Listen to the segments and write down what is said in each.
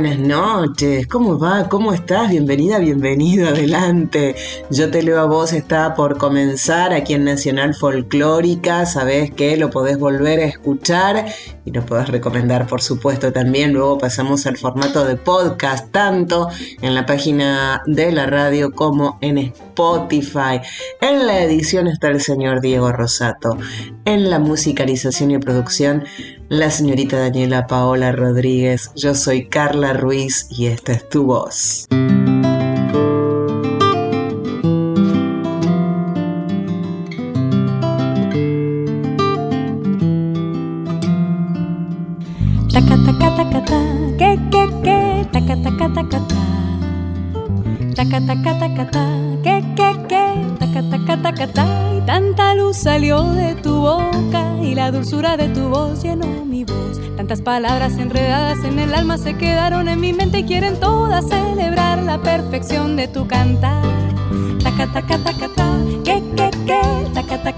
Buenas noches, ¿cómo va? ¿Cómo estás? Bienvenida, bienvenido, adelante. Yo te leo a vos, está por comenzar aquí en Nacional Folclórica, sabés que lo podés volver a escuchar y lo podés recomendar, por supuesto, también. Luego pasamos al formato de podcast, tanto en la página de la radio como en Spotify. En la edición está el señor Diego Rosato. En la musicalización y producción, la señorita Daniela Paola Rodríguez. Yo soy Carla Ruiz y esta es tu voz. Y tanta luz salió de tu boca y la dulzura de tu voz llenó mi voz. Tantas palabras enredadas en el alma se quedaron en mi mente y quieren todas celebrar la perfección de tu cantar. Taca taca taca ta, que que que, taca taca taca ta.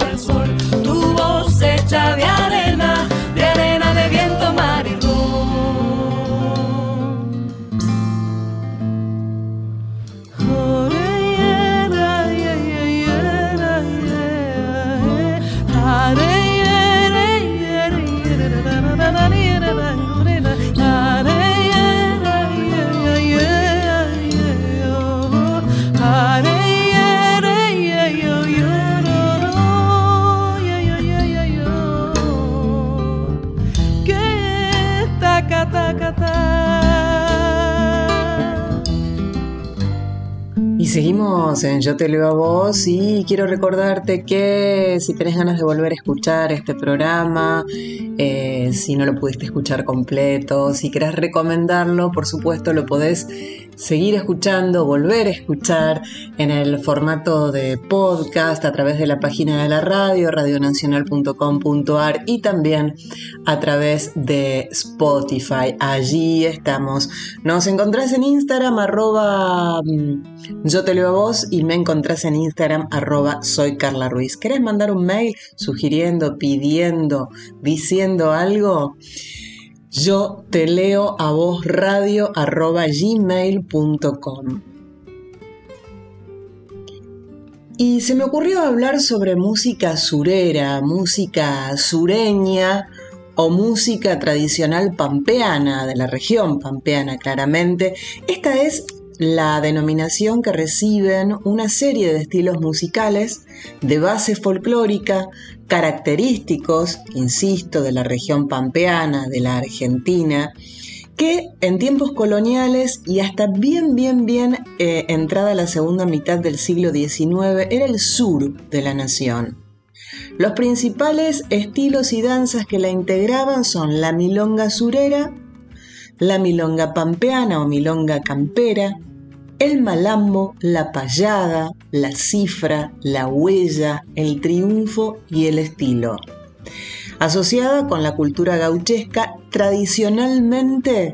sol. Tu voz hecha de arena, seguimos en Yo te leo a vos y quiero recordarte que si tenés ganas de volver a escuchar este programa, eh, si no lo pudiste escuchar completo, si querés recomendarlo, por supuesto lo podés seguir escuchando, volver a escuchar en el formato de podcast a través de la página de la radio, radionacional.com.ar y también a través de Spotify. Allí estamos. Nos encontrás en Instagram arroba mm, te leo a vos y me encontrás en Instagram arroba soy Carla Ruiz. ¿Querés mandar un mail sugiriendo, pidiendo, diciendo algo? Yo te leo a vos radio arroba gmail.com. Y se me ocurrió hablar sobre música surera, música sureña o música tradicional pampeana, de la región pampeana claramente. Esta es la denominación que reciben una serie de estilos musicales de base folclórica, característicos, insisto, de la región pampeana, de la Argentina, que en tiempos coloniales y hasta bien, bien, bien eh, entrada la segunda mitad del siglo XIX era el sur de la nación. Los principales estilos y danzas que la integraban son la milonga surera, la milonga pampeana o milonga campera, el malambo, la payada, la cifra, la huella, el triunfo y el estilo. Asociada con la cultura gauchesca, tradicionalmente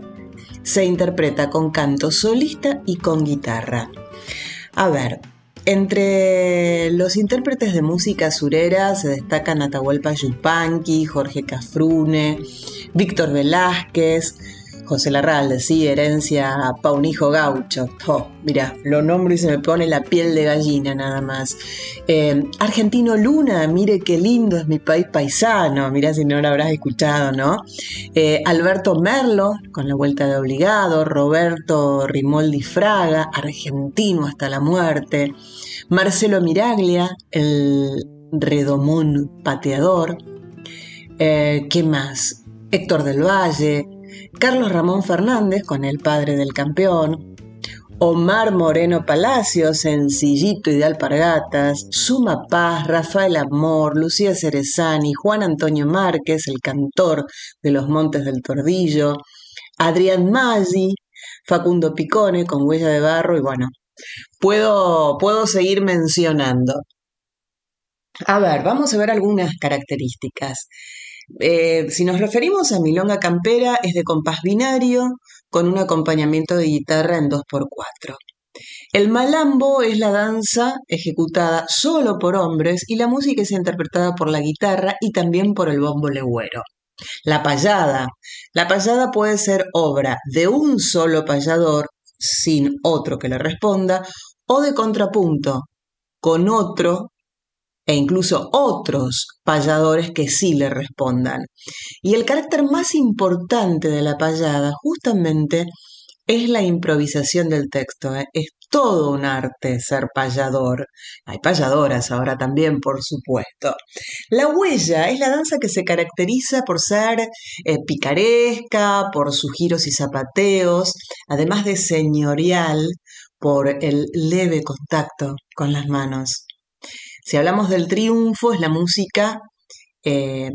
se interpreta con canto solista y con guitarra. A ver, entre los intérpretes de música surera se destacan Atahualpa Yupanqui, Jorge Cafrune, Víctor Velázquez, José Larralde, sí, herencia pa' un hijo gaucho. Oh, mira, lo nombro y se me pone la piel de gallina nada más. Eh, Argentino Luna, mire qué lindo es mi país paisano, mira si no lo habrás escuchado, ¿no? Eh, Alberto Merlo, con la vuelta de obligado, Roberto Rimoldi Fraga, argentino hasta la muerte, Marcelo Miraglia, el redomón pateador, eh, ¿qué más? Héctor del Valle, Carlos Ramón Fernández con el padre del campeón, Omar Moreno Palacios, Sencillito y de Alpargatas, Suma Paz, Rafael Amor, Lucía Cerezani, Juan Antonio Márquez, el cantor de los Montes del Tordillo, Adrián Maggi, Facundo Picone con Huella de Barro y bueno, puedo, puedo seguir mencionando. A ver, vamos a ver algunas características. Eh, si nos referimos a Milonga Campera, es de compás binario con un acompañamiento de guitarra en 2x4. El malambo es la danza ejecutada solo por hombres y la música es interpretada por la guitarra y también por el bombo legüero. La payada. La payada puede ser obra de un solo payador sin otro que le responda o de contrapunto con otro e incluso otros payadores que sí le respondan. Y el carácter más importante de la payada justamente es la improvisación del texto. ¿eh? Es todo un arte ser payador. Hay payadoras ahora también, por supuesto. La huella es la danza que se caracteriza por ser eh, picaresca, por sus giros y zapateos, además de señorial por el leve contacto con las manos. Si hablamos del triunfo, es la música, eh,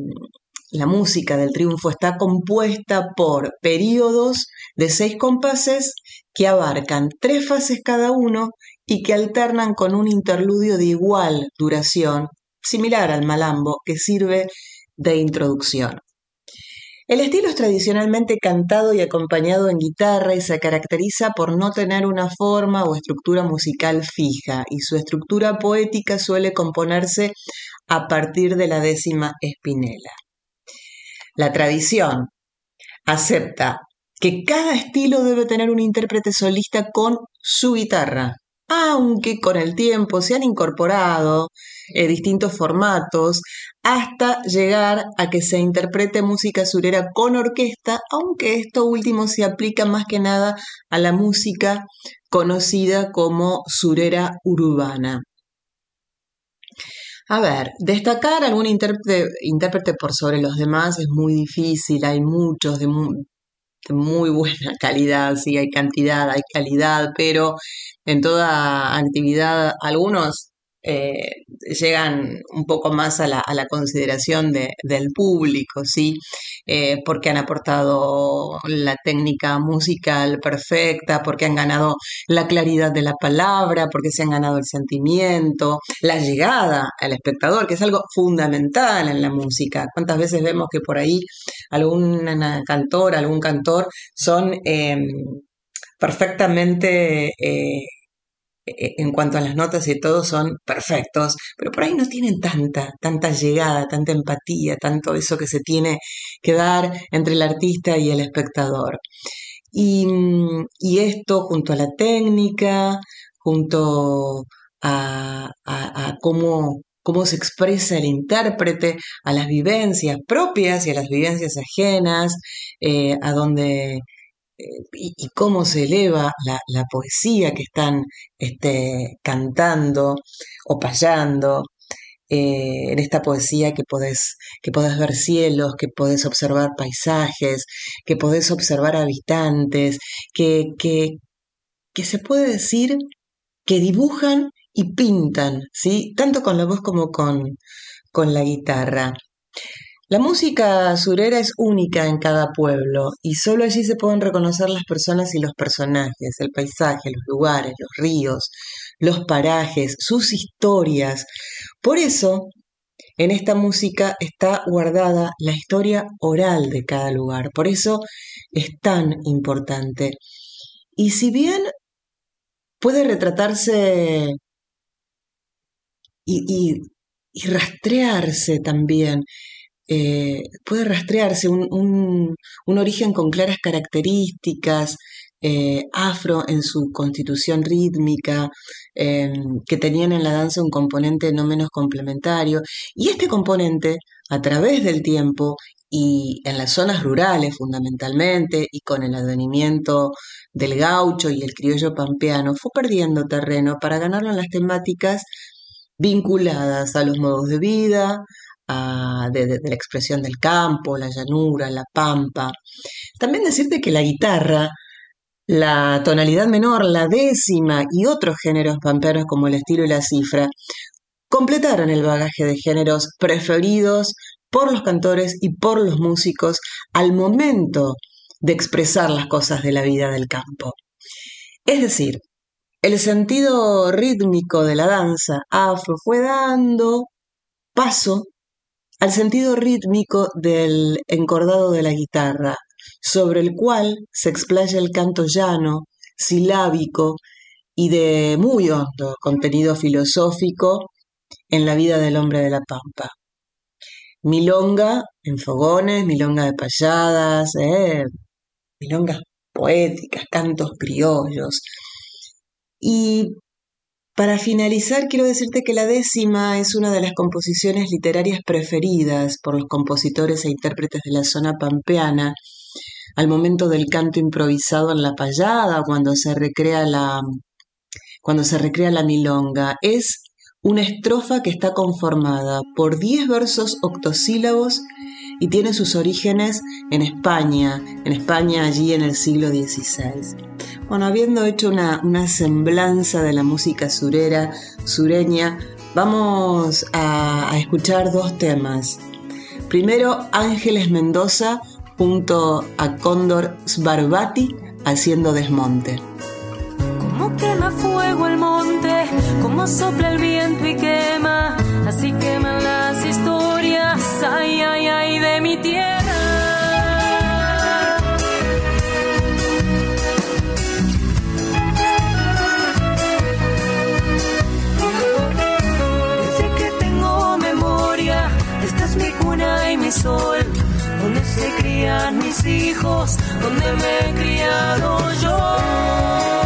la música del triunfo está compuesta por periodos de seis compases que abarcan tres fases cada uno y que alternan con un interludio de igual duración, similar al malambo, que sirve de introducción. El estilo es tradicionalmente cantado y acompañado en guitarra y se caracteriza por no tener una forma o estructura musical fija y su estructura poética suele componerse a partir de la décima espinela. La tradición acepta que cada estilo debe tener un intérprete solista con su guitarra, aunque con el tiempo se han incorporado eh, distintos formatos hasta llegar a que se interprete música surera con orquesta, aunque esto último se aplica más que nada a la música conocida como surera urbana. A ver, destacar algún intérprete, intérprete, por sobre los demás es muy difícil, hay muchos de muy buena calidad, sí, hay cantidad, hay calidad, pero en toda actividad algunos eh, llegan un poco más a la, consideración del público, ¿sí? Eh, porque han aportado la técnica musical perfecta, porque han ganado la claridad de la palabra, porque se han ganado el sentimiento, la llegada al espectador, que es algo fundamental en la música. ¿Cuántas veces vemos que por ahí alguna cantora, algún cantor son perfectamente... Eh, e-, en cuanto a las notas y todo son perfectos, pero por ahí no tienen tanta, tanta llegada, tanta empatía, tanto eso que se tiene que dar entre el artista y el espectador. Y, esto junto a la técnica, junto a, cómo, cómo se expresa el intérprete, a las vivencias propias y a las vivencias ajenas, eh, a donde y, cómo se eleva la, poesía que están este, cantando o payando. Eh, en esta poesía que podés, que podés ver cielos, que podés observar paisajes, que podés observar habitantes, que, que, que se puede decir que dibujan y pintan, ¿sí? tanto con la voz como con, con la guitarra. La música surera es única en cada pueblo y solo allí se pueden reconocer las personas y los personajes, el paisaje, los lugares, los ríos, los parajes, sus historias. Por eso, en esta música está guardada la historia oral de cada lugar. Por eso es tan importante. Y si bien puede retratarse y, y rastrearse también eh, puede rastrearse un, origen con claras características, eh, afro en su constitución rítmica, em, que tenían en la danza un componente no menos complementario. Y este componente, a través del tiempo y en las zonas rurales fundamentalmente, y con el advenimiento del gaucho y el criollo pampeano, fue perdiendo terreno para ganarlo en las temáticas vinculadas a los modos de vida, de, la expresión del campo, la llanura, la pampa. También decirte que la guitarra, la tonalidad menor, la décima y otros géneros pampeanos como el estilo y la cifra, completaron el bagaje de géneros preferidos por los cantores y por los músicos al momento de expresar las cosas de la vida del campo. Es decir, el sentido rítmico de la danza afro fue dando paso al sentido rítmico del encordado de la guitarra, sobre el cual se explaya el canto llano, silábico y de muy hondo contenido filosófico en la vida del hombre de la pampa. Milonga en fogones, milonga de payadas, eh, milongas poéticas, cantos criollos. Y para finalizar, quiero decirte que la décima es una de las composiciones literarias preferidas por los compositores e intérpretes de la zona pampeana al momento del canto improvisado en la payada, cuando se recrea la, cuando se recrea la milonga. Es una estrofa que está conformada por 10 versos octosílabos y tiene sus orígenes en España, en España allí en el siglo XVI. Bueno, habiendo hecho una, semblanza de la música surera, sureña, vamos a, a escuchar dos temas. Primero, Ángeles Mendoza junto a Cóndor Sbarbati haciendo desmonte. Como quema fuego el monte, como sopla el viento y quema, así queman las historias, ay, ay, ay, de mi tierra. sol, donde se crían mis hijos, donde me he criado yo.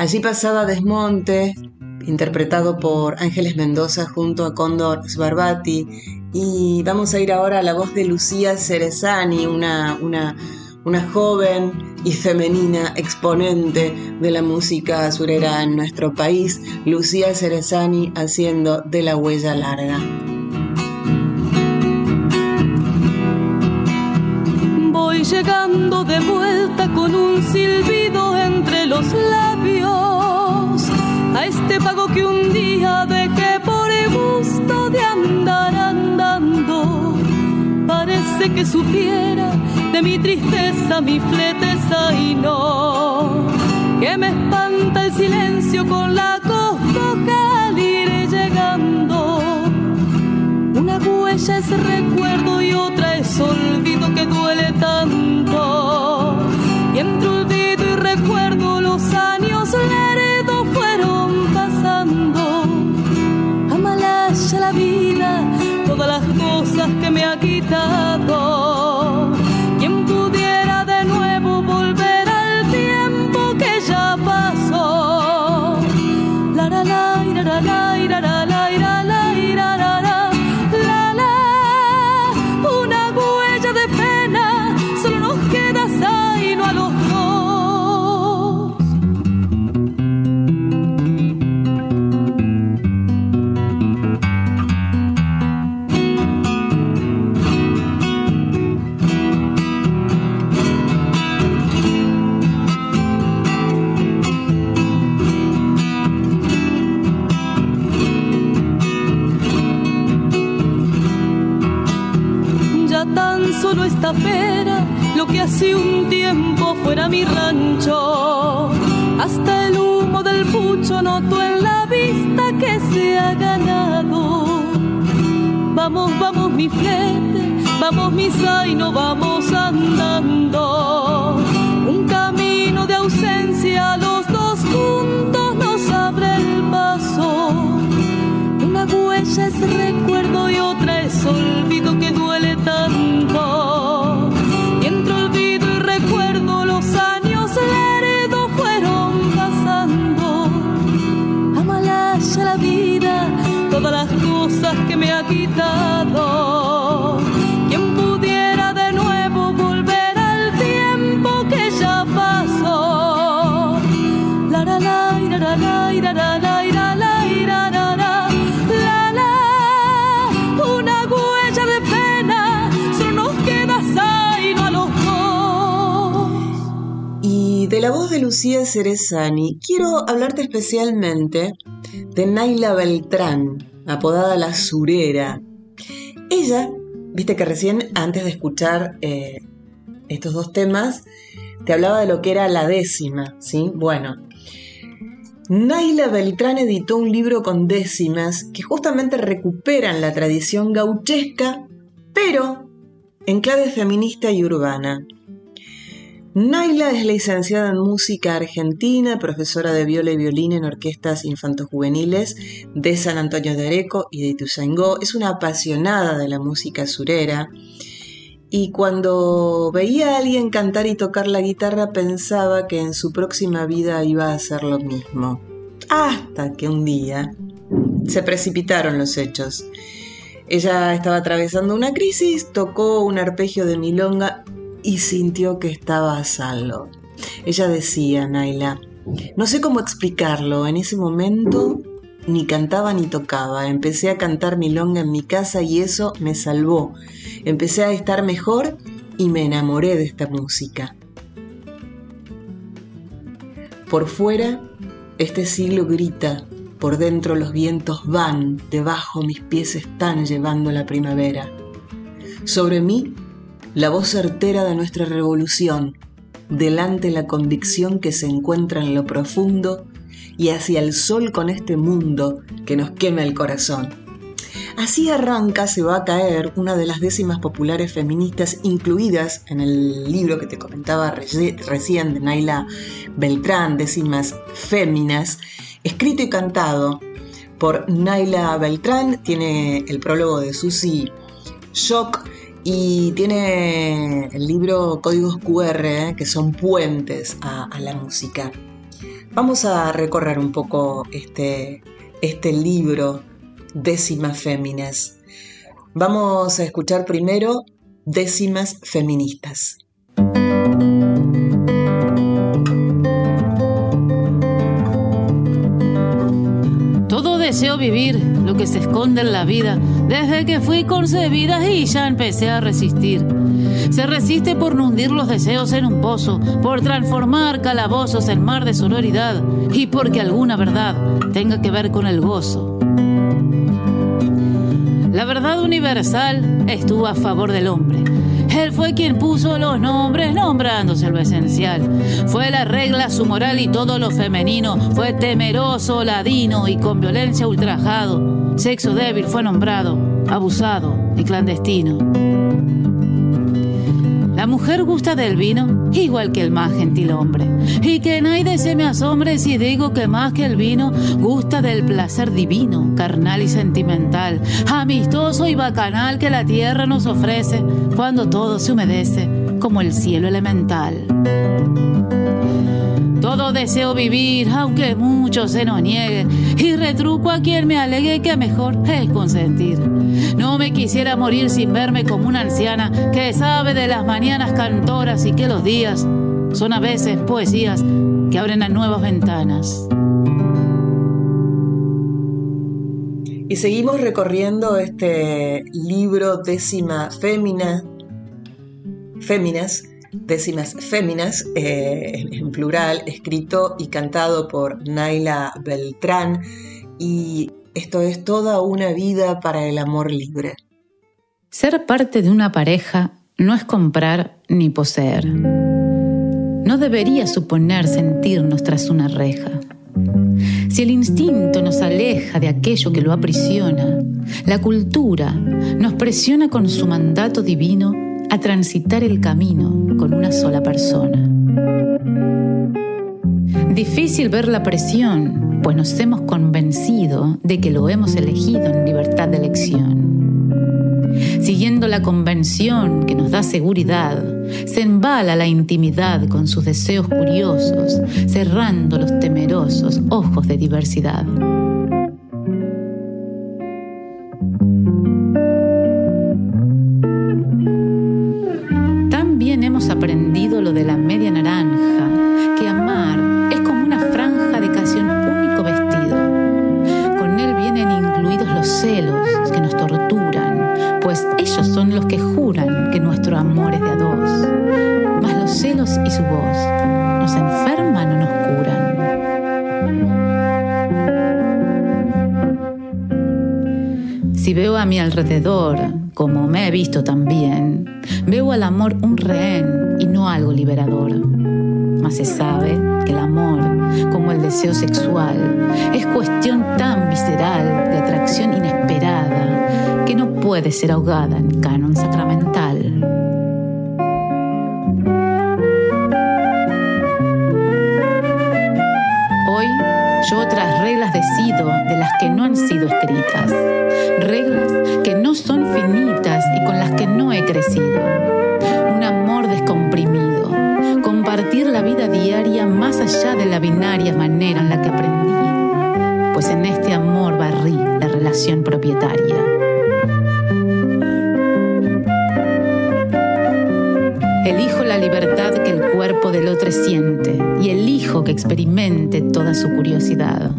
Allí pasaba Desmonte, interpretado por Ángeles Mendoza junto a Cóndor Sbarbati. Y vamos a ir ahora a la voz de Lucía Cerezani, una, una, una joven y femenina exponente de la música surera en nuestro país, Lucía Cerezani haciendo de la huella larga. Llegando de vuelta con un silbido entre los labios a este pago que un día dejé por el gusto de andar andando. Parece que supiera de mi tristeza, mi fleteza y no, que me espanta el silencio con la costoja al ir llegando. Huella es recuerdo y otra es olvido que duele tanto. Y entre olvido y recuerdo los años lerdos fueron pasando. Amalaya la vida, todas las cosas que me ha quitado. Solo esta pera, lo que hace un tiempo fuera mi rancho. Hasta el humo del pucho noto en la vista que se ha ganado. Vamos, vamos mi flete, vamos mi zaino, vamos andando. Un camino de ausencia, los recuerdo y otra es olvido que duele tanto. Y entre olvido y recuerdo los años lerdos fueron pasando. Amalaya la vida, todas las cosas que me ha quitado. Lucía Cerezani, quiero hablarte especialmente de Naila Beltrán, apodada La Surera. Ella, viste que recién, antes de escuchar eh, estos dos temas, te hablaba de lo que era la décima, ¿sí? Bueno, Naila Beltrán editó un libro con décimas que justamente recuperan la tradición gauchesca, pero en clave feminista y urbana. Naila es licenciada en música argentina, profesora de viola y violín en orquestas infantojuveniles de San Antonio de Areco y de Ituzaingó. Es una apasionada de la música surera. Y cuando veía a alguien cantar y tocar la guitarra pensaba que en su próxima vida iba a hacer lo mismo. Hasta que un día se precipitaron los hechos. Ella estaba atravesando una crisis, tocó un arpegio de milonga y sintió que estaba a salvo. Ella decía, Naila, no sé cómo explicarlo, en ese momento ni cantaba ni tocaba, empecé a cantar milonga en mi casa y eso me salvó. Empecé a estar mejor y me enamoré de esta música. Por fuera, este siglo grita, por dentro los vientos van, debajo mis pies están llevando la primavera. Sobre mí, la voz certera de nuestra revolución, delante la convicción que se encuentra en lo profundo y hacia el sol con este mundo que nos quema el corazón. Así arranca Se va a caer una de las décimas populares feministas incluidas en el libro que te comentaba recién de Naila Beltrán, Décimas Féminas, escrito y cantado por Naila Beltrán, tiene el prólogo de Susi Shock y tiene el libro Códigos QR, ¿eh? que son puentes a, la música. Vamos a recorrer un poco este, este libro, Décimas Féminas. Vamos a escuchar primero Décimas Feministas. Deseo vivir lo que se esconde en la vida desde que fui concebida y ya empecé a resistir. Se resiste por no hundir los deseos en un pozo, por transformar calabozos en mar de sonoridad y porque alguna verdad tenga que ver con el gozo. La verdad universal estuvo a favor del hombre. Él fue quien puso los nombres nombrándose lo esencial. Fue la regla, su moral y todo lo femenino. Fue temeroso, ladino y con violencia ultrajado. Sexo débil fue nombrado, abusado y clandestino. La mujer gusta del vino igual que el más gentil hombre. Y que nadie se me asombre si digo que más que el vino gusta del placer divino, carnal y sentimental, amistoso y bacanal que la tierra nos ofrece cuando todo se humedece como el cielo elemental. Todo deseo vivir, aunque mucho se nos niegue, y retruco a quien me alegue que mejor es consentir. No me quisiera morir sin verme como una anciana que sabe de las mañanas cantoras y que los días son a veces poesías que abren a nuevas ventanas. Y seguimos recorriendo este libro décima fémina, féminas, décimas féminas, eh, en plural, escrito y cantado por Naila Beltrán. Y esto es toda una vida para el amor libre. Ser parte de una pareja no es comprar ni poseer. No debería suponer sentirnos tras una reja. Si el instinto nos aleja de aquello que lo aprisiona, la cultura nos presiona con su mandato divino a transitar el camino con una sola persona. Difícil ver la presión, pues nos hemos convencido de que lo hemos elegido en libertad de elección. Siguiendo la convención que nos da seguridad, se embala la intimidad con sus deseos curiosos, cerrando los temerosos ojos de diversidad. Ser ahogada en canon sacramental. Hoy yo otras reglas decido de las que no han sido escritas, reglas que no son finitas y con las que no he crecido. Un amor descomprimido, compartir la vida diaria más allá de la binaria manera en la que aprendí, pues en este amor barrí la relación propietaria. Elijo la libertad que el cuerpo del otro siente y elijo que experimente toda su curiosidad.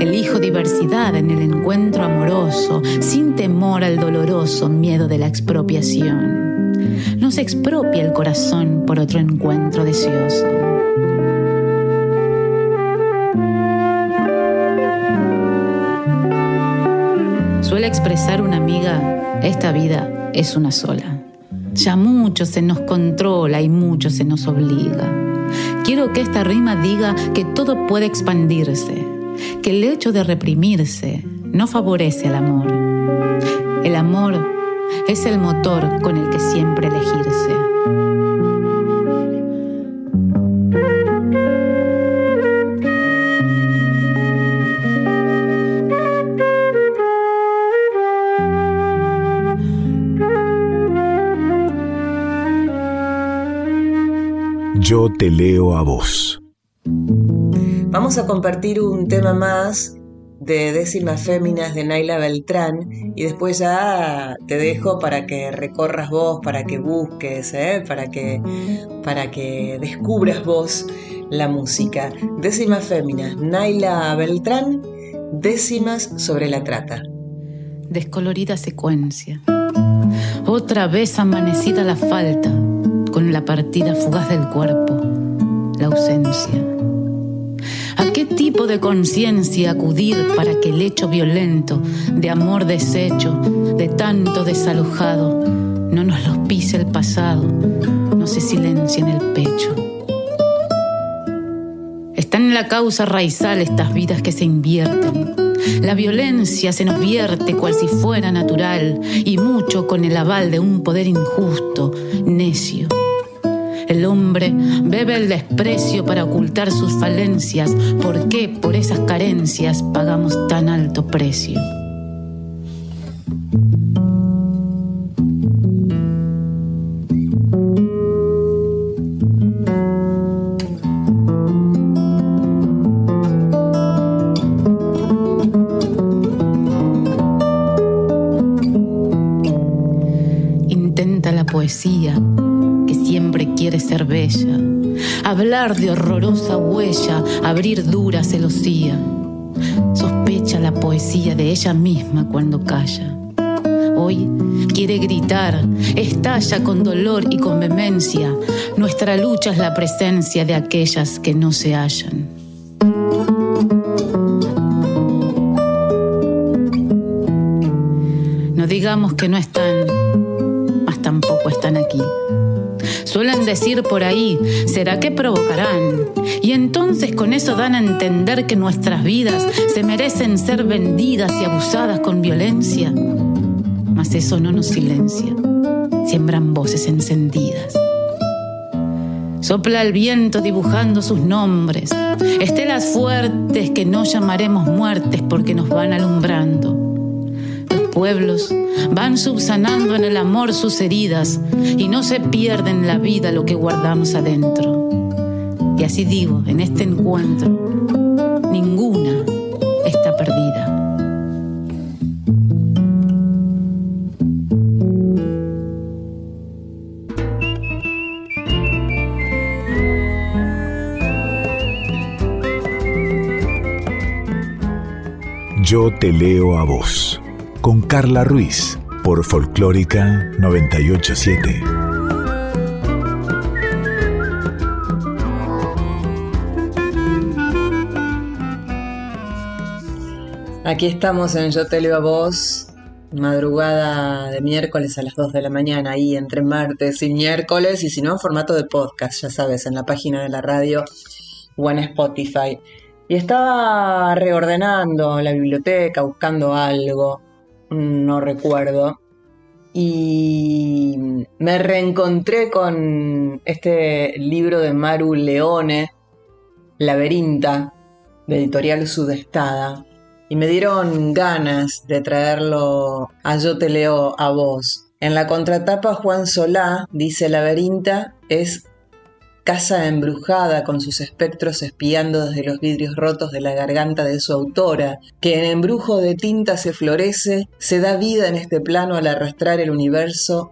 Elijo diversidad en el encuentro amoroso, sin temor al doloroso miedo de la expropiación. No se expropia el corazón por otro encuentro deseoso. Suele expresar una amiga, esta vida es una sola. Ya mucho se nos controla y mucho se nos obliga. Quiero que esta rima diga que todo puede expandirse, que el hecho de reprimirse no favorece al amor. El amor es el motor con el que siempre elegirse. Te leo a vos. Vamos a compartir un tema más de Décimas Féminas de Naila Beltrán y después ya te dejo para que recorras vos, para que busques, ¿eh? para, que, para que descubras vos la música. Décimas Féminas, Naila Beltrán, Décimas sobre la trata. Descolorida secuencia. Otra vez amanecida la falta, con la partida fugaz del cuerpo, la ausencia. ¿A qué tipo de conciencia acudir para que el hecho violento de amor deshecho, de tanto desalojado, no nos los pise el pasado, no se silencie en el pecho. Están en la causa raizal estas vidas que se invierten. La violencia se nos vierte cual si fuera natural y mucho con el aval de un poder injusto, necio el hombre bebe el desprecio para ocultar sus falencias. ¿Por qué por esas carencias pagamos tan alto precio? Hablar de horrorosa huella, abrir dura celosía. Sospecha la poesía de ella misma cuando calla. Hoy quiere gritar, estalla con dolor y con vehemencia. Nuestra lucha es la presencia de aquellas que no se hallan. No digamos que no están, mas tampoco están aquí. Suelen decir por ahí, ¿será que provocarán? Y entonces con eso dan a entender que nuestras vidas se merecen ser vendidas y abusadas con violencia. Mas eso no nos silencia, siembran voces encendidas. Sopla el viento dibujando sus nombres, estelas fuertes que no llamaremos muertes porque nos van alumbrando pueblos van subsanando en el amor sus heridas y no se pierden la vida lo que guardamos adentro. Y así digo, en este encuentro, ninguna está perdida. Yo te leo a vos con Carla Ruiz por Folclórica 987. Aquí estamos en Yo te leo a vos, madrugada de miércoles a las 2 de la mañana, ahí entre martes y miércoles, y si no, en formato de podcast, ya sabes, en la página de la radio o en Spotify. Y estaba reordenando la biblioteca, buscando algo no recuerdo. Y me reencontré con este libro de Maru Leone, Laberinta, de editorial Sudestada. Y me dieron ganas de traerlo a Yo te leo a vos. En la contratapa Juan Solá dice Laberinta es casa embrujada con sus espectros espiando desde los vidrios rotos de la garganta de su autora, que en embrujo de tinta se florece, se da vida en este plano al arrastrar el universo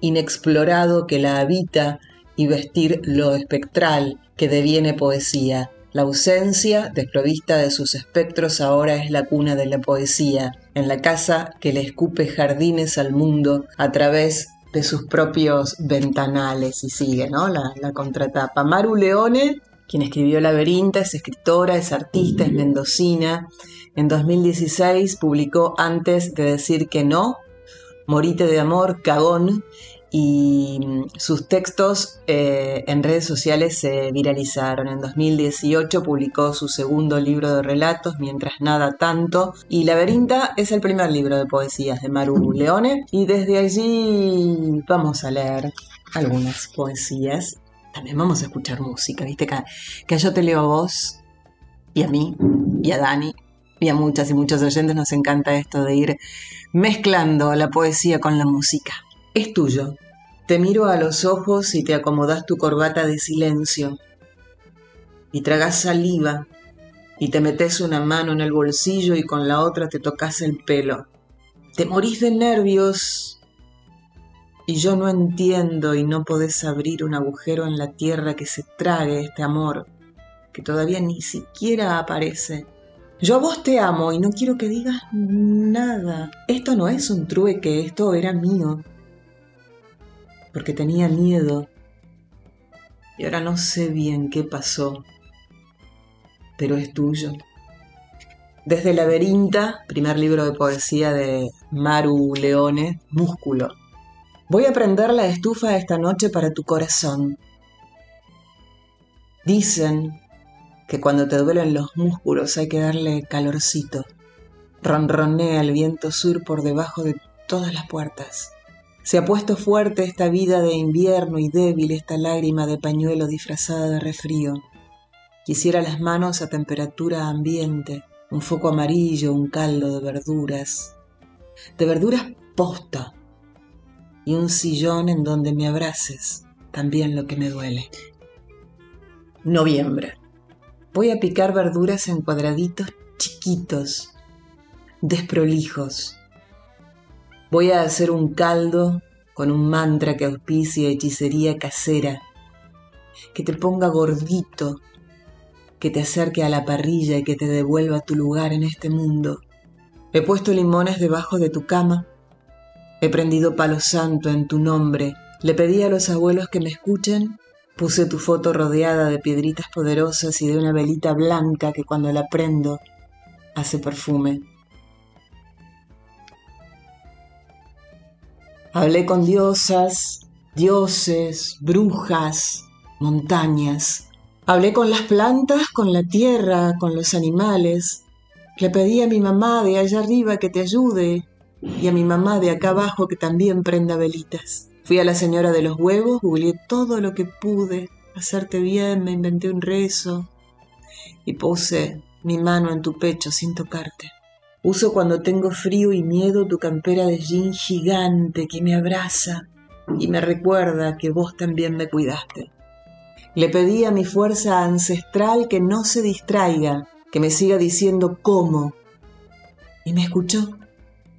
inexplorado que la habita y vestir lo espectral que deviene poesía. La ausencia, desprovista de sus espectros, ahora es la cuna de la poesía, en la casa que le escupe jardines al mundo a través de sus propios ventanales y sigue, ¿no? La, contratapa. Maru Leone, quien escribió Laberinta, es escritora, es artista, es mendocina. En 2016 publicó Antes de decir que no, Morite de amor, Cagón, y sus textos eh, en redes sociales se viralizaron. En 2018 publicó su segundo libro de relatos, Mientras nada tanto, y Laberinta es el primer libro de poesías de Maru Leone, y desde allí vamos a leer algunas poesías. También vamos a escuchar música, viste que, que yo te leo a vos y a mí y a Dani y a muchas y muchos oyentes nos encanta esto de ir mezclando la poesía con la música es tuyo. Te miro a los ojos y te acomodas tu corbata de silencio. Y tragas saliva y te metes una mano en el bolsillo y con la otra te tocas el pelo. Te morís de nervios y yo no entiendo y no podés abrir un agujero en la tierra que se trague este amor que todavía ni siquiera aparece. Yo a vos te amo y no quiero que digas nada. Esto no es un trueque, esto era mío porque tenía miedo y ahora no sé bien qué pasó. pero es tuyo. Desde Laberinta, primer libro de poesía de Maru Leone, Músculo. Voy a prender la estufa esta noche para tu corazón. Dicen que cuando te duelen los músculos hay que darle calorcito. Ronronea el viento sur por debajo de todas las puertas. Se ha puesto fuerte esta vida de invierno y débil esta lágrima de pañuelo disfrazada de refrío. Quisiera las manos a temperatura ambiente, un foco amarillo, un caldo de verduras, de verduras posta, y un sillón en donde me abraces, también lo que me duele. Noviembre. Voy a picar verduras en cuadraditos chiquitos, desprolijos. Voy a hacer un caldo con un mantra que auspicia hechicería casera, que te ponga gordito, que te acerque a la parrilla y que te devuelva tu lugar en este mundo. He puesto limones debajo de tu cama, he prendido palo santo en tu nombre, le pedí a los abuelos que me escuchen Puse tu foto rodeada de piedritas poderosas y de una velita blanca que cuando la prendo hace perfume. Hablé con diosas, dioses, brujas, montañas. Hablé con las plantas, con la tierra, con los animales. Le pedí a mi mamá de allá arriba que te ayude y a mi mamá de acá abajo que también prenda velitas. Fui a la señora de los huevos, googleé todo lo que pude, hacerte bien, me inventé un rezo y puse mi mano en tu pecho sin tocarte. Uso cuando tengo frío y miedo tu campera de jean gigante que me abraza y me recuerda que vos también me cuidaste. Le pedí a mi fuerza ancestral que no se distraiga, que me siga diciendo cómo. Y me escuchó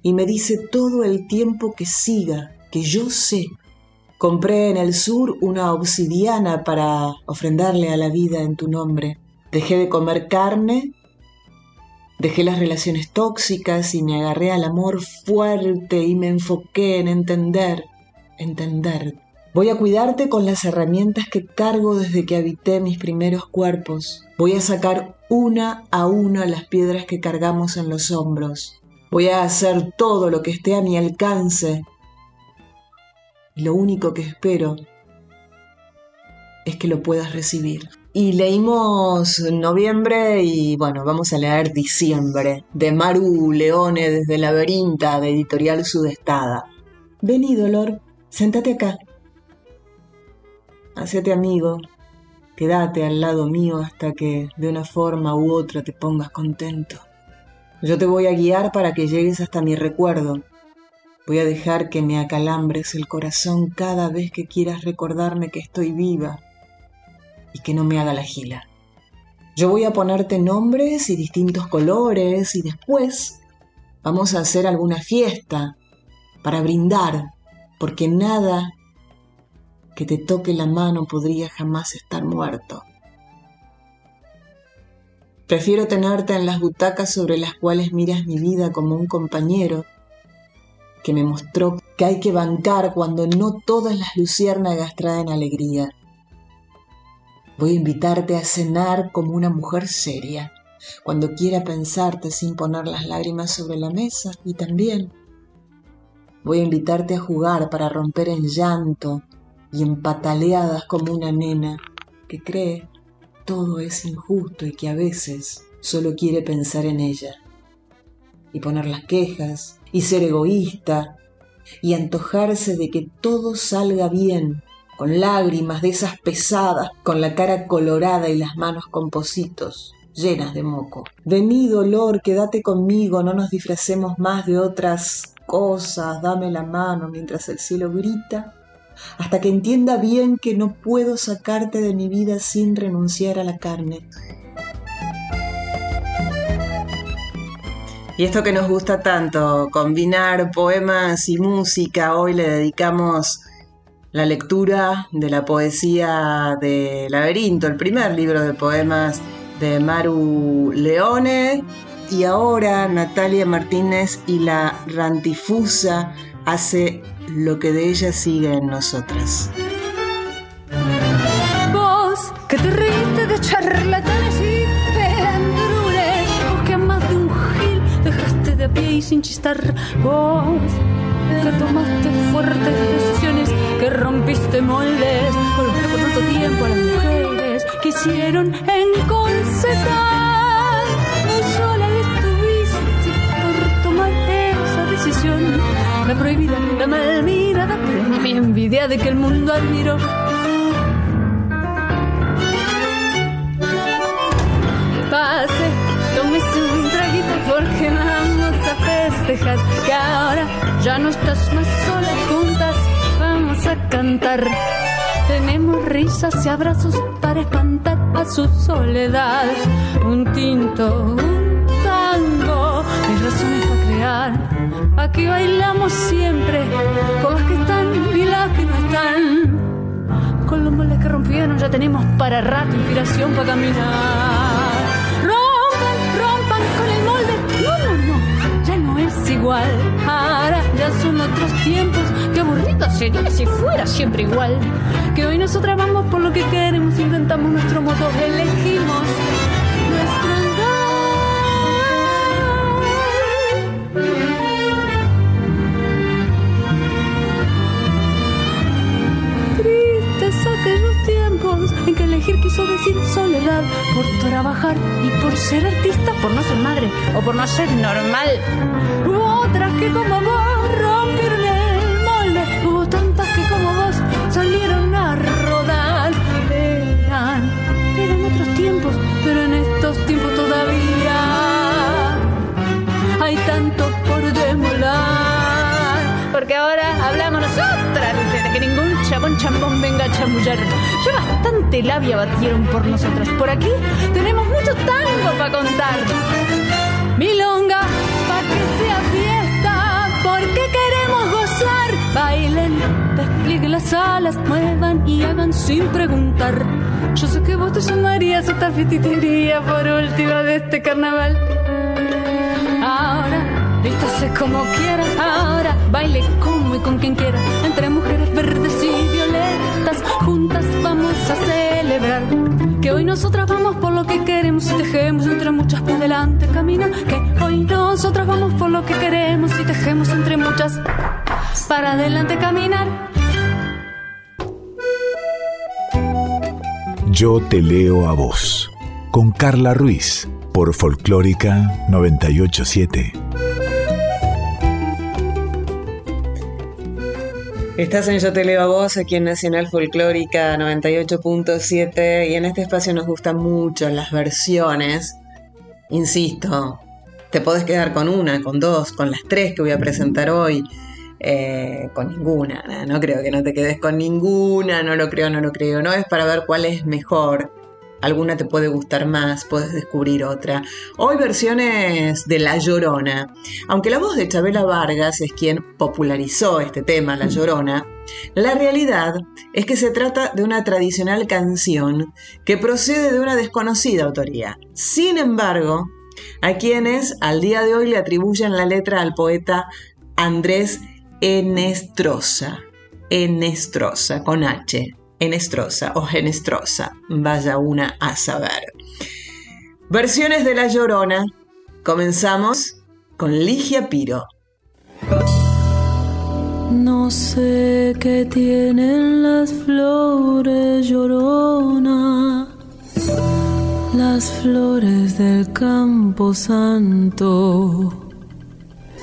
y me dice todo el tiempo que siga, que yo sé. Compré en el sur una obsidiana para ofrendarle a la vida en tu nombre. Dejé de comer carne, dejé las relaciones tóxicas y me agarré al amor fuerte y me enfoqué en entender, entender. Voy a cuidarte con las herramientas que cargo desde que habité mis primeros cuerpos. Voy a sacar una a una las piedras que cargamos en los hombros. Voy a hacer todo lo que esté a mi alcance lo único que espero es que lo puedas recibir. Y leímos noviembre y bueno, vamos a leer diciembre de Maru Leone desde Laberinta de Editorial Sudestada. Vení, Dolor, sentate acá. Hacete amigo, quédate al lado mío hasta que de una forma u otra te pongas contento. Yo te voy a guiar para que llegues hasta mi recuerdo, Voy a dejar que me acalambres el corazón cada vez que quieras recordarme que estoy viva y que no me haga la gila. Yo voy a ponerte nombres y distintos colores y después vamos a hacer alguna fiesta para brindar, porque nada que te toque la mano podría jamás estar muerto. Prefiero tenerte en las butacas sobre las cuales miras mi vida como un compañero que me mostró que hay que bancar cuando no todas las luciérnagas traen alegría. Voy a invitarte a cenar como una mujer seria, cuando quiera pensarte sin poner las lágrimas sobre la mesa y también voy a invitarte a jugar para romper en llanto y en pataleadas como una nena que cree todo es injusto y que a veces solo quiere pensar en ella y poner las quejas y ser egoísta y antojarse de que todo salga bien, con lágrimas de esas pesadas, con la cara colorada y las manos con positos llenas de moco. Vení, dolor, quédate conmigo, no nos disfracemos más de otras cosas, dame la mano mientras el cielo grita, hasta que entienda bien que no puedo sacarte de mi vida sin renunciar a la carne. Y esto que nos gusta tanto, combinar poemas y música, hoy le dedicamos la lectura de la poesía de Laberinto, el primer libro de poemas de Maru Leone. Y ahora Natalia Martínez y la Rantifusa hace lo que de ella sigue en nosotras. Vos que te reíste de charlatanes y pelandrules, vos que más de un gil dejaste de pie y sin chistar, vos que tomaste fuertes decisiones que rompiste moldes que por tanto tiempo a las mujeres quisieron enconcetar. Sola estuviste por tomar esa decisión, la prohibida, la mal mirada, mi envidia de que el mundo admiró. Pase, tómese un traguito porque vamos a festejar que ahora ya no estás más sola, juntas cantar. Tenemos risas y abrazos para espantar a su soledad. Un tinto, un tango, mis razones para crear. Aquí bailamos siempre con las que están y las que no están. Con los moldes que rompieron ya tenemos para rato inspiración para caminar. Rompan, rompan con igual. Ahora ya son otros tiempos. Qué aburrido sería si fuera siempre igual. Que hoy nosotras vamos por lo que queremos, inventamos nuestro modo, elegimos nuestro andar. Soledad por trabajar y por ser artista, por no ser madre o por no ser normal. Hubo otras que como vos chambón venga chamullar. Ya bastante labia batieron por nosotras. Por aquí tenemos mucho tango para contar. Milonga, pa' que sea fiesta, porque queremos gozar. Bailen, desplieguen las alas, muevan y hagan sin preguntar. Yo sé que vos te sumarías a esta fititería por última de este carnaval. Ahora, vístase como quiera. Ahora, baile como con quien quiera. Entre mujeres verdes y violetas, juntas vamos a celebrar. Que hoy nosotras vamos por lo que queremos y tejemos entre muchas para adelante camina. Que hoy nosotras vamos por lo que queremos y tejemos entre muchas para adelante caminar. Yo te leo a vos. Con Carla Ruiz. Por Folclórica 987. Estás en Yo Te Leo a Vos, aquí en Nacional Folclórica 98.7 y en este espacio nos gustan mucho las versiones. Insisto, te podés quedar con una, con dos, con las tres que voy a presentar hoy, eh, con ninguna. No, no creo que no te quedes con ninguna, no lo creo, no lo creo. No es para ver cuál es mejor. Alguna te puede gustar más, puedes descubrir otra. Hoy versiones de La Llorona. Aunque la voz de Chabela Vargas es quien popularizó este tema, La Llorona, la realidad es que se trata de una tradicional canción que procede de una desconocida autoría. Sin embargo, a quienes al día de hoy le atribuyen la letra al poeta Andrés Enestrosa. Enestrosa, con H. Enestrosa o Genestrosa, vaya una a saber. Versiones de La Llorona. Comenzamos con Ligia Piro. No sé qué tienen las flores llorona, las flores del campo santo.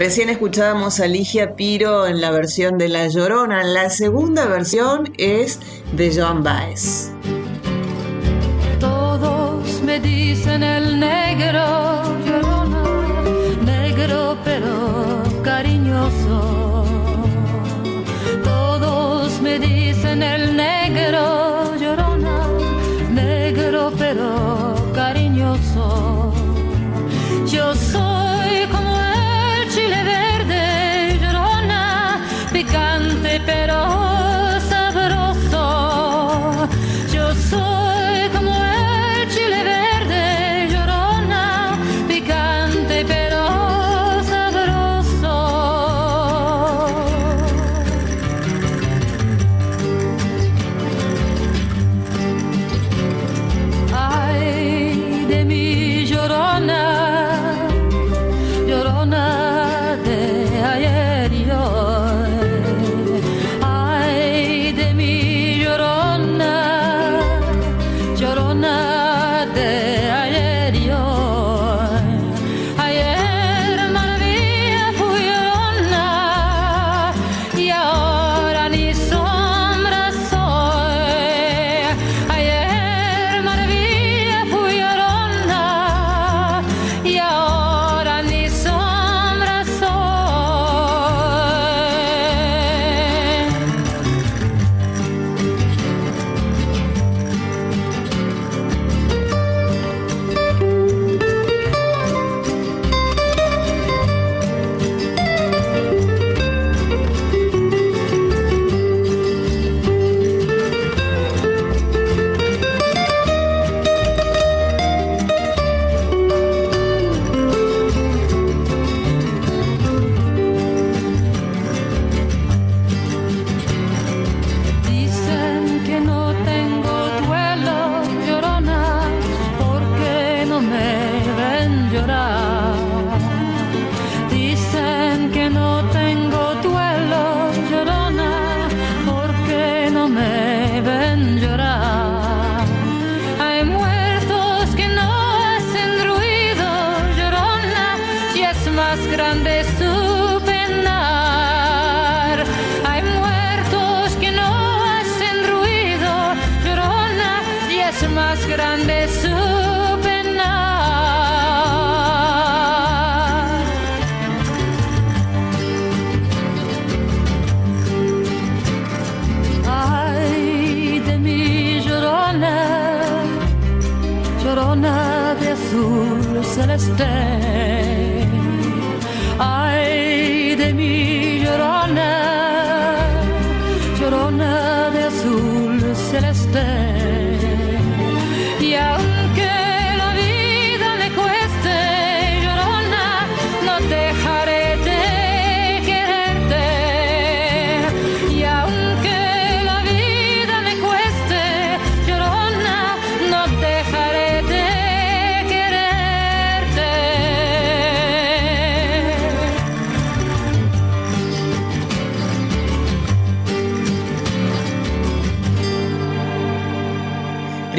Recién escuchábamos a Ligia Piro en la versión de La Llorona. La segunda versión es de Joan Baez.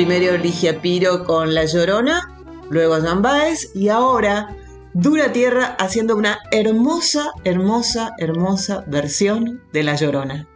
Primero Ligia Piro con La Llorona, luego Jan Baez y ahora Dura Tierra haciendo una hermosa, hermosa, hermosa versión de La Llorona.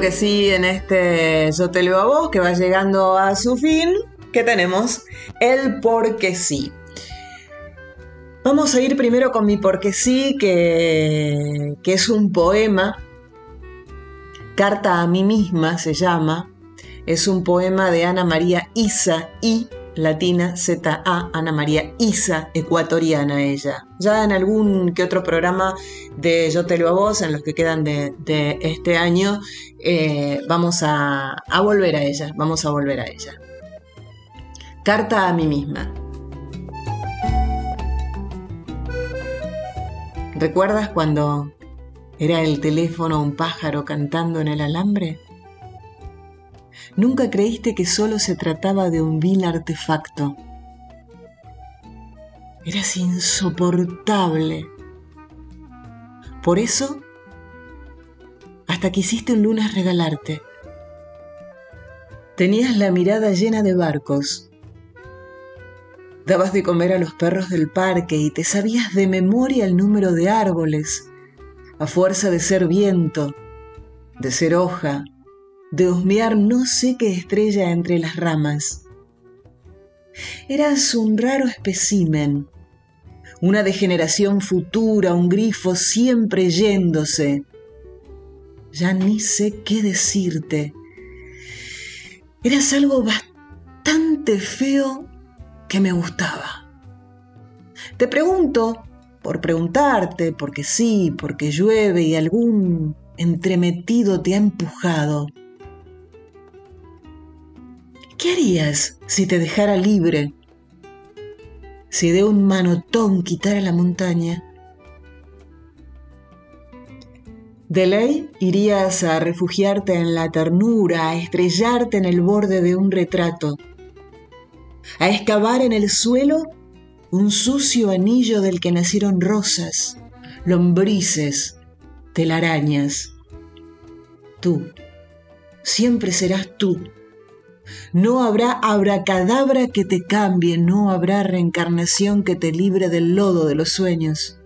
Que sí, en este Yo te leo a vos, que va llegando a su fin, que tenemos el porque sí. Vamos a ir primero con mi porque sí, que, que es un poema, Carta a mí misma se llama, es un poema de Ana María Isa y latina ZA, Ana María Isa, ecuatoriana ella. Ya en algún que otro programa de Yo te lo a vos, en los que quedan de, este año, eh, vamos a, a volver a ella, vamos a volver a ella. Carta a mí misma. ¿Recuerdas cuando era el teléfono un pájaro cantando en el alambre? Nunca creíste que solo se trataba de un vil artefacto. Eras insoportable. Por eso, hasta quisiste un lunes regalarte. Tenías la mirada llena de barcos. Dabas de comer a los perros del parque y te sabías de memoria el número de árboles, a fuerza de ser viento, de ser hoja, de husmear no sé qué estrella entre las ramas. Eras un raro espécimen, una degeneración futura, un grifo siempre yéndose. Ya ni sé qué decirte, eras algo bastante feo que me gustaba. Te pregunto, por preguntarte, porque sí, porque llueve y algún entremetido te ha empujado. ¿Qué harías si te dejara libre? Si de un manotón quitara la montaña. De ley irías a refugiarte en la ternura, a estrellarte en el borde de un retrato, a excavar en el suelo un sucio anillo del que nacieron rosas, lombrices, telarañas. Tú, siempre serás tú. No habrá abracadabra que te cambie, no habrá reencarnación que te libre del lodo de los sueños.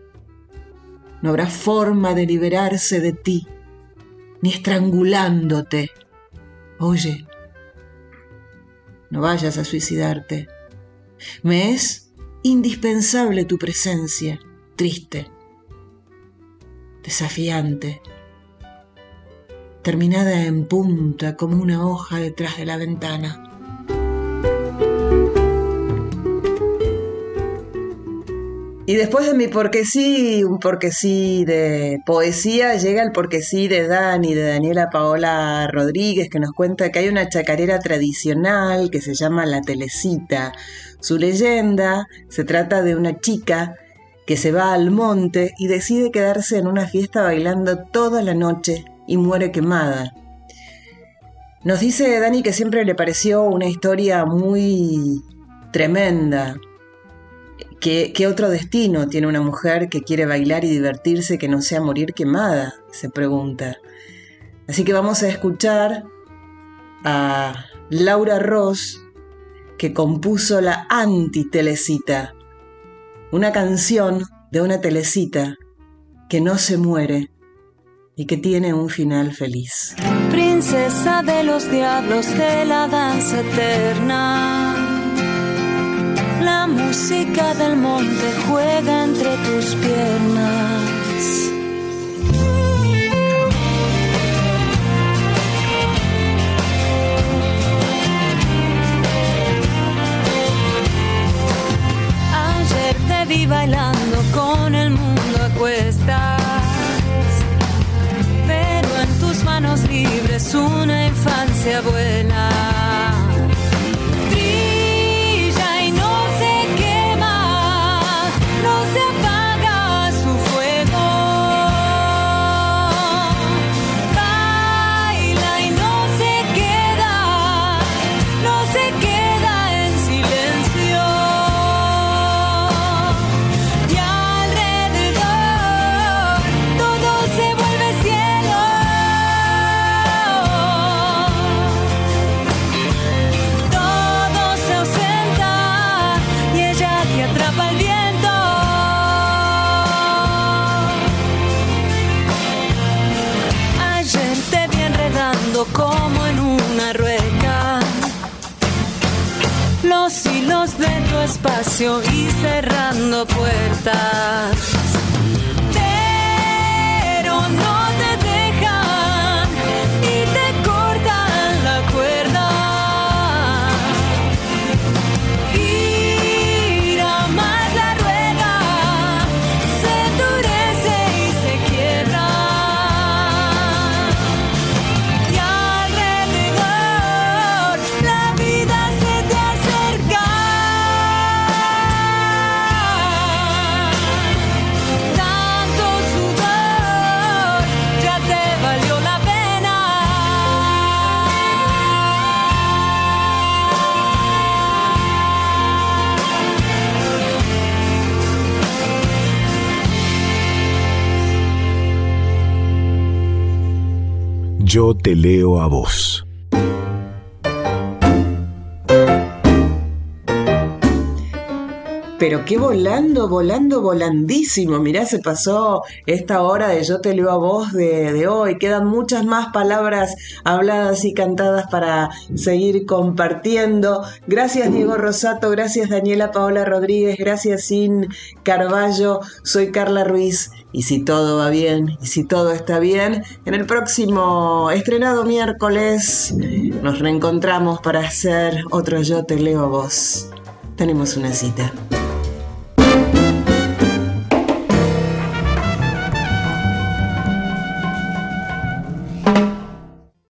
No habrá forma de liberarse de ti, ni estrangulándote. Oye, no vayas a suicidarte. Me es indispensable tu presencia, triste, desafiante, terminada en punta como una hoja detrás de la ventana. Y después de mi porque sí, un porque sí de poesía, llega el porque sí de Dani, de Daniela Paola Rodríguez, que nos cuenta que hay una chacarera tradicional que se llama La Telecita, su leyenda se trata de una chica que se va al monte y decide quedarse en una fiesta bailando toda la noche y muere quemada. Nos dice Dani que siempre le pareció una historia muy tremenda. ¿Qué, ¿Qué, otro destino tiene una mujer que quiere bailar y divertirse que no sea morir quemada? Se pregunta. Así que vamos a escuchar a Laura Ross que compuso la anti-telecita, una canción de una telecita que no se muere y que tiene un final feliz. Princesa de los diablos de la danza eterna, la música del monte juega entre tus piernas. vi bailando con el mundo a cuestas. Manos libres una infancia buena. Como en una rueca. Los hilos de tu espacio y cerrando puertas. Leo a vos. Pero qué volando, volando, volandísimo. Mirá, se pasó esta hora de Yo te leo a vos de, de, hoy. Quedan muchas más palabras habladas y cantadas para seguir compartiendo. Gracias Diego Rosato, gracias Daniela Paola Rodríguez, gracias Sin Carballo. Soy Carla Ruiz Y si todo va bien, y si todo está bien, en el próximo estrenado miércoles nos reencontramos para hacer otro Yo Te Leo a Vos. Tenemos una cita.